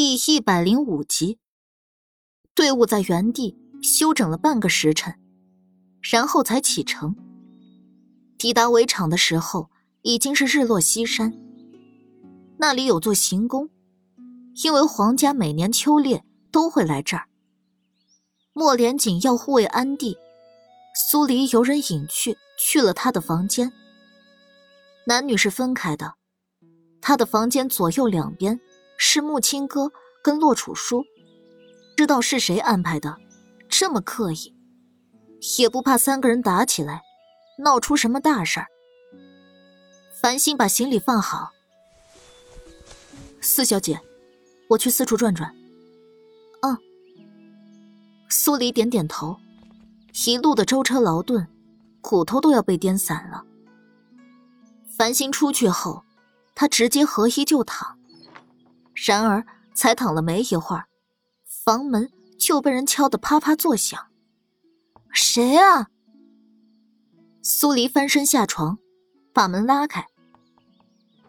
第一百零五集，队伍在原地休整了半个时辰，然后才启程。抵达围场的时候，已经是日落西山。那里有座行宫，因为皇家每年秋猎都会来这儿。莫连锦要护卫安帝，苏黎由人引去，去了他的房间。男女是分开的，他的房间左右两边。是木青哥跟洛楚书，知道是谁安排的，这么刻意，也不怕三个人打起来，闹出什么大事儿。繁星把行李放好，四小姐，我去四处转转。嗯。苏黎点点头，一路的舟车劳顿，骨头都要被颠散了。繁星出去后，他直接合衣就躺。然而，才躺了没一会儿，房门就被人敲得啪啪作响。谁啊？苏黎翻身下床，把门拉开。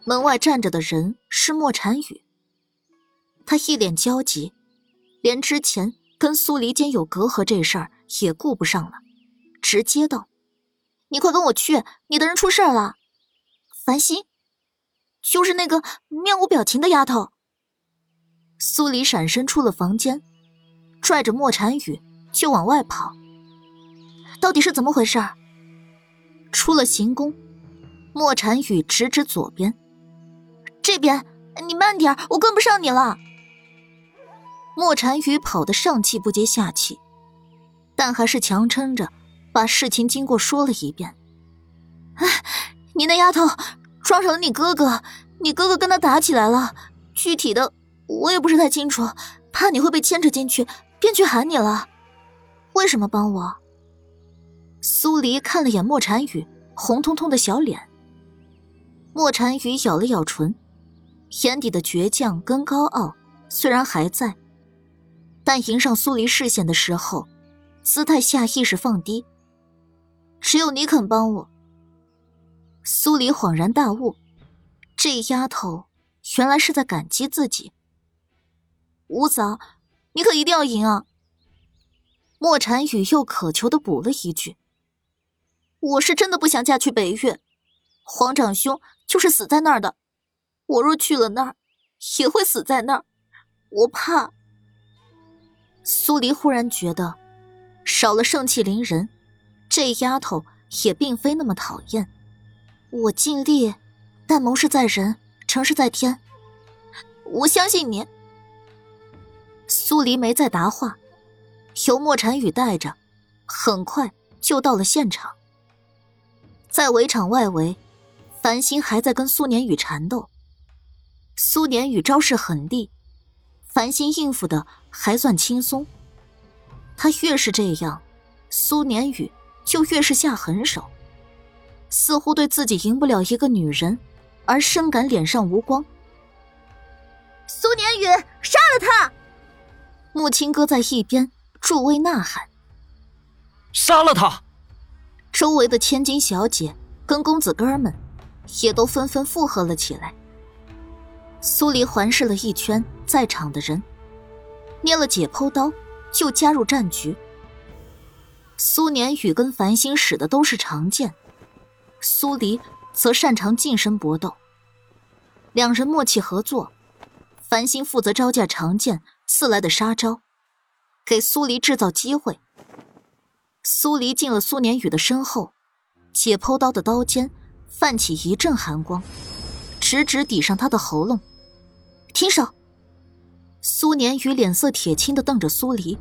门外站着的人是莫禅雨。他一脸焦急，连之前跟苏黎间有隔阂这事儿也顾不上了，直接道：“你快跟我去，你的人出事了。”繁星，就是那个面无表情的丫头。苏黎闪身出了房间，拽着莫禅雨就往外跑。到底是怎么回事？出了行宫，莫禅雨指指左边：“这边，你慢点，我跟不上你了。”莫禅雨跑得上气不接下气，但还是强撑着把事情经过说了一遍。“哎，你那丫头撞上了你哥哥，你哥哥跟他打起来了，具体的……”我也不是太清楚，怕你会被牵扯进去，便去喊你了。为什么帮我？苏黎看了眼莫禅雨红彤彤的小脸。莫禅雨咬了咬唇，眼底的倔强跟高傲虽然还在，但迎上苏黎视线的时候，姿态下意识放低。只有你肯帮我。苏黎恍然大悟，这丫头原来是在感激自己。吴嫂，你可一定要赢啊！莫禅雨又渴求的补了一句：“我是真的不想嫁去北岳，皇长兄就是死在那儿的。我若去了那儿，也会死在那儿。我怕。”苏黎忽然觉得，少了盛气凌人，这丫头也并非那么讨厌。我尽力，但谋事在人，成事在天。我相信你。苏黎没再答话，由莫禅雨带着，很快就到了现场。在围场外围，繁星还在跟苏年雨缠斗。苏年雨招式狠厉，繁星应付的还算轻松。他越是这样，苏年雨就越是下狠手，似乎对自己赢不了一个女人而深感脸上无光。苏年雨，杀了他！木青哥在一边助威呐喊：“杀了他！”周围的千金小姐跟公子哥们也都纷纷附和了起来。苏黎环视了一圈在场的人，捏了解剖刀就加入战局。苏年宇跟繁星使的都是长剑，苏黎则擅长近身搏斗。两人默契合作，繁星负责招架长剑。刺来的杀招，给苏黎制造机会。苏黎进了苏年宇的身后，解剖刀的刀尖泛起一阵寒光，直直抵上他的喉咙。停手！苏年宇脸色铁青的瞪着苏黎。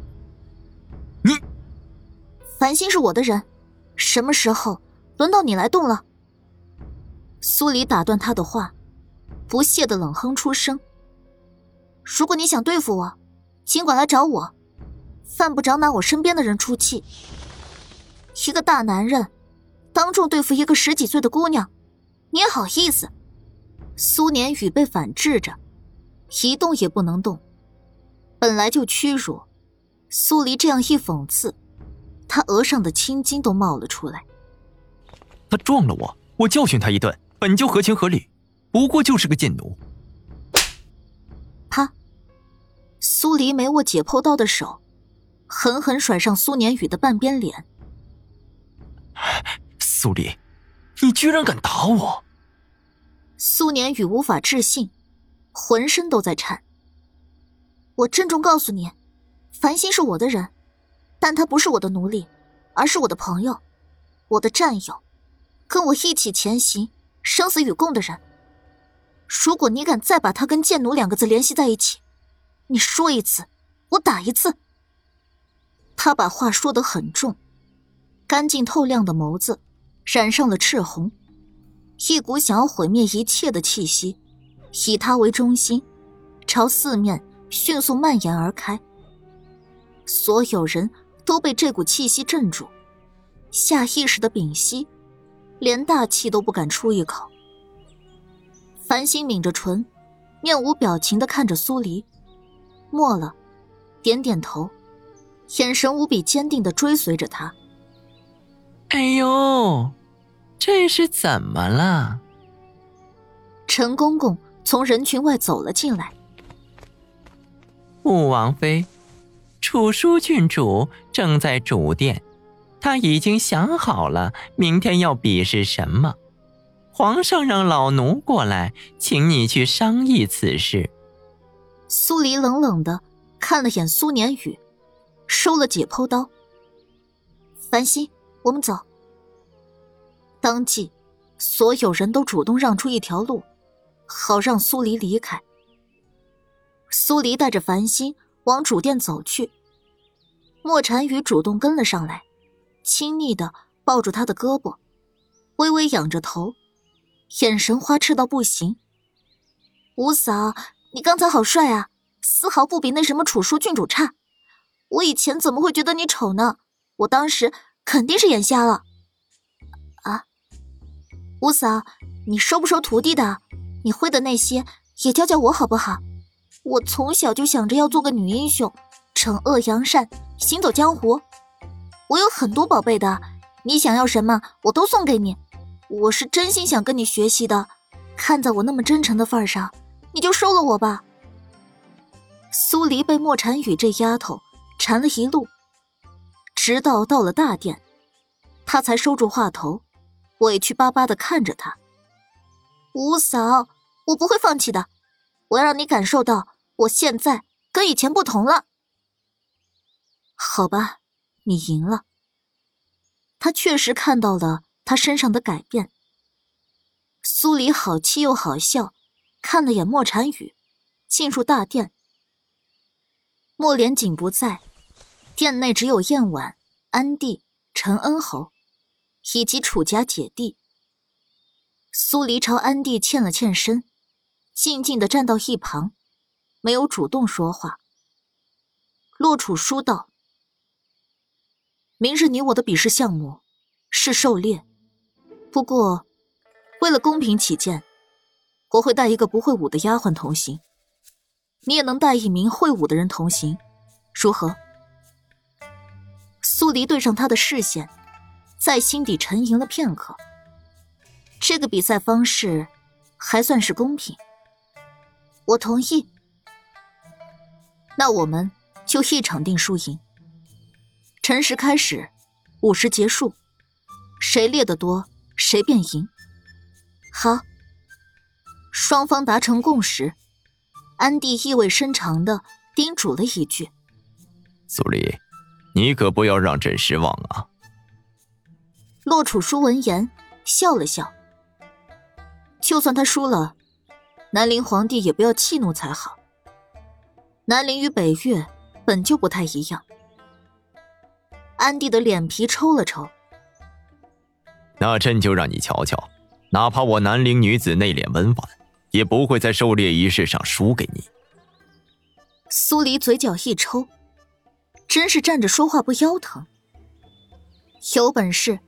你，繁星是我的人，什么时候轮到你来动了？苏黎打断他的话，不屑的冷哼出声。如果你想对付我，尽管来找我，犯不着拿我身边的人出气。一个大男人，当众对付一个十几岁的姑娘，你好意思？苏年宇被反制着，一动也不能动。本来就屈辱，苏黎这样一讽刺，他额上的青筋都冒了出来。他撞了我，我教训他一顿，本就合情合理，不过就是个贱奴。苏黎没握解剖刀的手，狠狠甩上苏年宇的半边脸。苏黎，你居然敢打我！苏年宇无法置信，浑身都在颤。我郑重告诉你，繁星是我的人，但他不是我的奴隶，而是我的朋友，我的战友，跟我一起前行、生死与共的人。如果你敢再把他跟贱奴两个字联系在一起，你说一次，我打一次。他把话说得很重，干净透亮的眸子染上了赤红。一股想要毁灭一切的气息，以他为中心，朝四面迅速蔓延而开。所有人都被这股气息镇住，下意识的屏息，连大气都不敢出一口。繁星抿着唇，面无表情的看着苏黎，默了，点点头，眼神无比坚定的追随着他。哎呦！这是怎么了？陈公公从人群外走了进来。穆王妃，楚书郡主正在主殿，他已经想好了明天要比试什么。皇上让老奴过来，请你去商议此事。苏黎冷冷的看了眼苏年宇，收了解剖刀。繁星，我们走。当即，所有人都主动让出一条路，好让苏黎离开。苏黎带着繁星往主殿走去，莫禅雨主动跟了上来，亲昵的抱住他的胳膊，微微仰着头，眼神花痴到不行。五嫂，你刚才好帅啊，丝毫不比那什么楚书郡主差。我以前怎么会觉得你丑呢？我当时肯定是眼瞎了。啊五嫂，你收不收徒弟的？你会的那些也教教我好不好？我从小就想着要做个女英雄，惩恶扬善，行走江湖。我有很多宝贝的，你想要什么我都送给你。我是真心想跟你学习的，看在我那么真诚的份上，你就收了我吧。苏黎被莫禅雨这丫头缠了一路，直到到了大殿，他才收住话头。委屈巴巴的看着他，五嫂，我不会放弃的，我要让你感受到我现在跟以前不同了。好吧，你赢了。他确实看到了他身上的改变。苏黎好气又好笑，看了眼莫禅雨，进入大殿。莫连锦不在，殿内只有燕婉、安帝、陈恩侯。以及楚家姐弟，苏黎朝安帝欠了欠身，静静的站到一旁，没有主动说话。洛楚书道：“明日你我的比试项目是狩猎，不过为了公平起见，我会带一个不会武的丫鬟同行，你也能带一名会武的人同行，如何？”苏黎对上他的视线。在心底沉吟了片刻。这个比赛方式还算是公平，我同意。那我们就一场定输赢。辰时开始，午时结束，谁猎得多，谁便赢。好，双方达成共识。安迪意味深长的叮嘱了一句：“苏黎，你可不要让朕失望啊。”洛楚书闻言笑了笑，就算他输了，南陵皇帝也不要气怒才好。南陵与北越本就不太一样。安帝的脸皮抽了抽，那朕就让你瞧瞧，哪怕我南陵女子内敛温婉，也不会在狩猎仪式上输给你。苏黎嘴角一抽，真是站着说话不腰疼。有本事！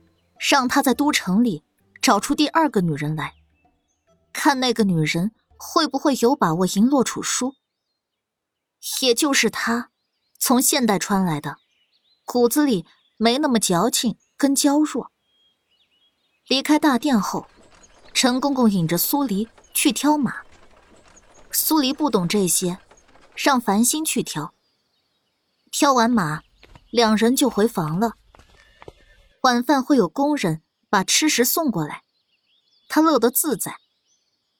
让他在都城里找出第二个女人来，看那个女人会不会有把握赢洛楚书。也就是他，从现代穿来的，骨子里没那么矫情跟娇弱。离开大殿后，陈公公引着苏黎去挑马。苏黎不懂这些，让繁星去挑。挑完马，两人就回房了。晚饭会有工人把吃食送过来，他乐得自在，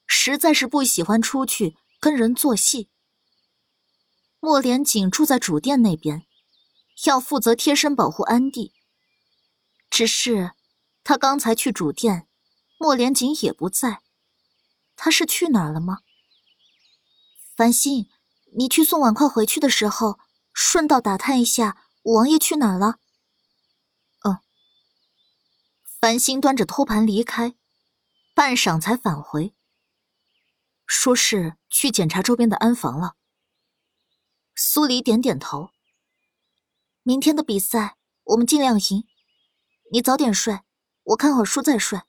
实在是不喜欢出去跟人做戏。莫连锦住在主殿那边，要负责贴身保护安帝。只是他刚才去主殿，莫连锦也不在，他是去哪儿了吗？繁星，你去送碗筷回去的时候。顺道打探一下，五王爷去哪儿了？嗯。繁星端着托盘离开，半晌才返回，说是去检查周边的安防了。苏黎点点头。明天的比赛我们尽量赢，你早点睡，我看会书再睡。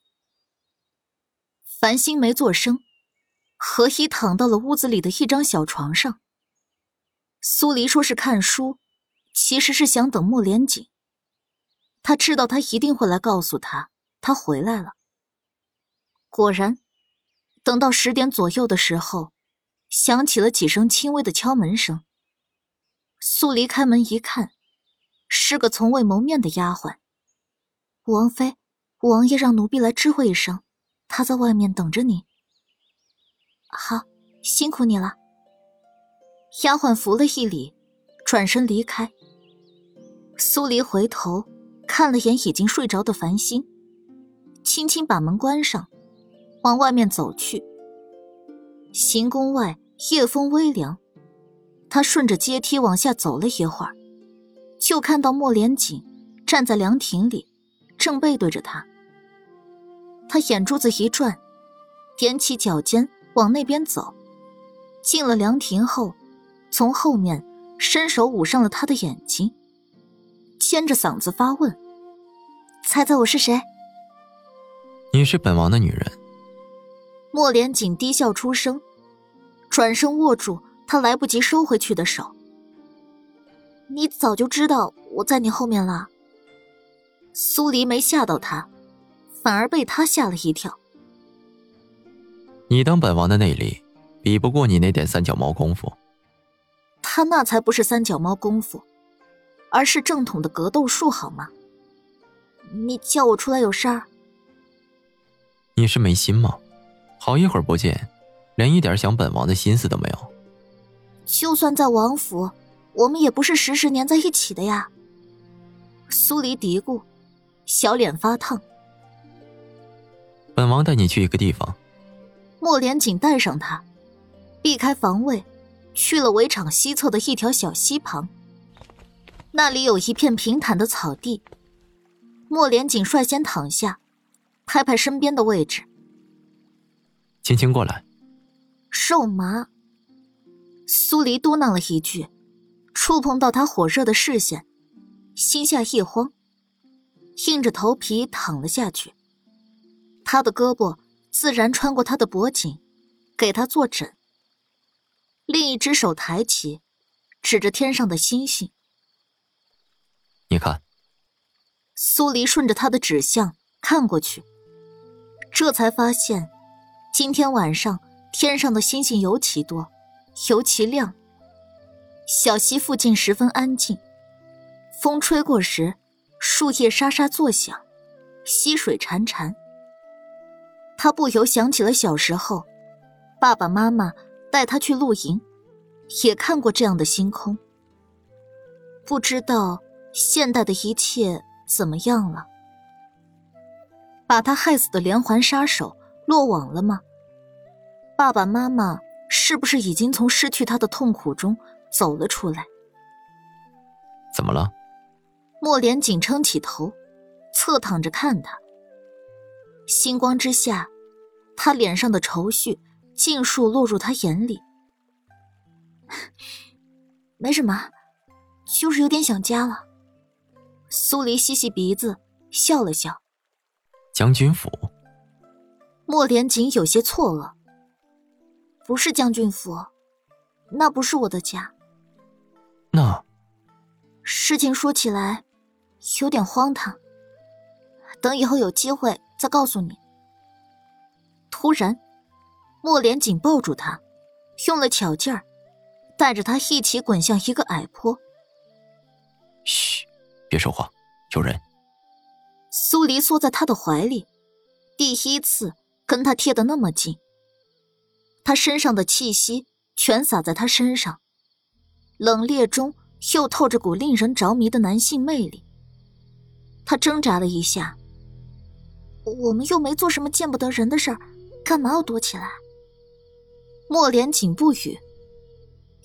繁星没做声，何以躺到了屋子里的一张小床上。苏黎说是看书，其实是想等莫连锦。他知道他一定会来告诉他他回来了。果然，等到十点左右的时候，响起了几声轻微的敲门声。苏黎开门一看，是个从未谋面的丫鬟。王妃，王爷让奴婢来知会一声，他在外面等着你。好，辛苦你了。丫鬟扶了一礼，转身离开。苏黎回头看了眼已经睡着的繁星，轻轻把门关上，往外面走去。行宫外夜风微凉，他顺着阶梯往下走了一会儿，就看到莫连锦站在凉亭里，正背对着他。他眼珠子一转，踮起脚尖往那边走，进了凉亭后。从后面伸手捂上了他的眼睛，牵着嗓子发问：“猜猜我是谁？”“你是本王的女人。”莫连锦低笑出声，转身握住他来不及收回去的手。“你早就知道我在你后面了。”苏黎没吓到他，反而被他吓了一跳。“你当本王的内力，比不过你那点三脚猫功夫。”他那才不是三脚猫功夫，而是正统的格斗术，好吗？你叫我出来有事儿？你是没心吗？好一会儿不见，连一点想本王的心思都没有。就算在王府，我们也不是时时粘在一起的呀。苏黎嘀咕，小脸发烫。本王带你去一个地方。莫连锦带上他，避开防卫。去了围场西侧的一条小溪旁，那里有一片平坦的草地。莫连锦率先躺下，拍拍身边的位置，青青过来。肉麻。苏黎嘟囔了一句，触碰到他火热的视线，心下一慌，硬着头皮躺了下去。他的胳膊自然穿过他的脖颈，给他坐枕。另一只手抬起，指着天上的星星。你看，苏黎顺着他的指向看过去，这才发现，今天晚上天上的星星尤其多，尤其亮。小溪附近十分安静，风吹过时，树叶沙沙作响，溪水潺潺。他不由想起了小时候，爸爸妈妈。带他去露营，也看过这样的星空。不知道现代的一切怎么样了？把他害死的连环杀手落网了吗？爸爸妈妈是不是已经从失去他的痛苦中走了出来？怎么了？莫莲紧撑起头，侧躺着看他。星光之下，他脸上的愁绪。尽数落入他眼里，没什么，就是有点想家了。苏黎吸吸鼻子，笑了笑。将军府。莫连锦有些错愕。不是将军府，那不是我的家。那，事情说起来有点荒唐。等以后有机会再告诉你。突然。莫连锦抱住他，用了巧劲儿，带着他一起滚向一个矮坡。嘘，别说话，有人。苏黎缩在他的怀里，第一次跟他贴得那么近。他身上的气息全洒在他身上，冷冽中又透着股令人着迷的男性魅力。他挣扎了一下，我们又没做什么见不得人的事儿，干嘛要躲起来？莫连锦不语，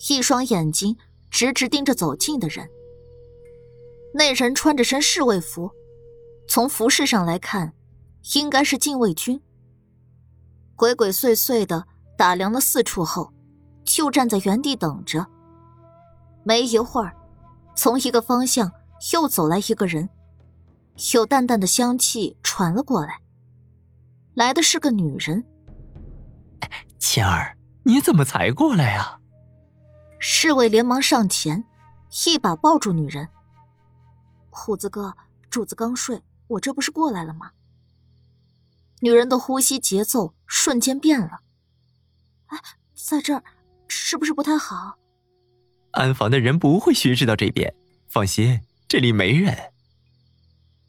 一双眼睛直直盯着走近的人。那人穿着身侍卫服，从服饰上来看，应该是禁卫军。鬼鬼祟祟的。打量了四处后，就站在原地等着。没一会儿，从一个方向又走来一个人，有淡淡的香气传了过来。来的是个女人。倩儿，你怎么才过来啊？侍卫连忙上前，一把抱住女人。虎子哥，主子刚睡，我这不是过来了吗？女人的呼吸节奏瞬间变了。哎，在这儿是不是不太好？安防的人不会巡视到这边，放心，这里没人。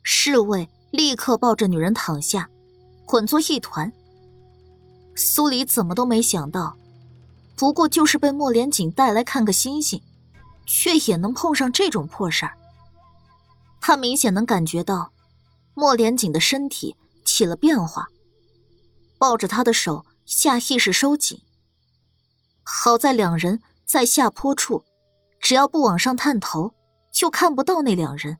侍卫立刻抱着女人躺下，混作一团。苏黎怎么都没想到，不过就是被莫连锦带来看个星星，却也能碰上这种破事儿。他明显能感觉到莫连锦的身体起了变化，抱着他的手下意识收紧。好在两人在下坡处，只要不往上探头，就看不到那两人。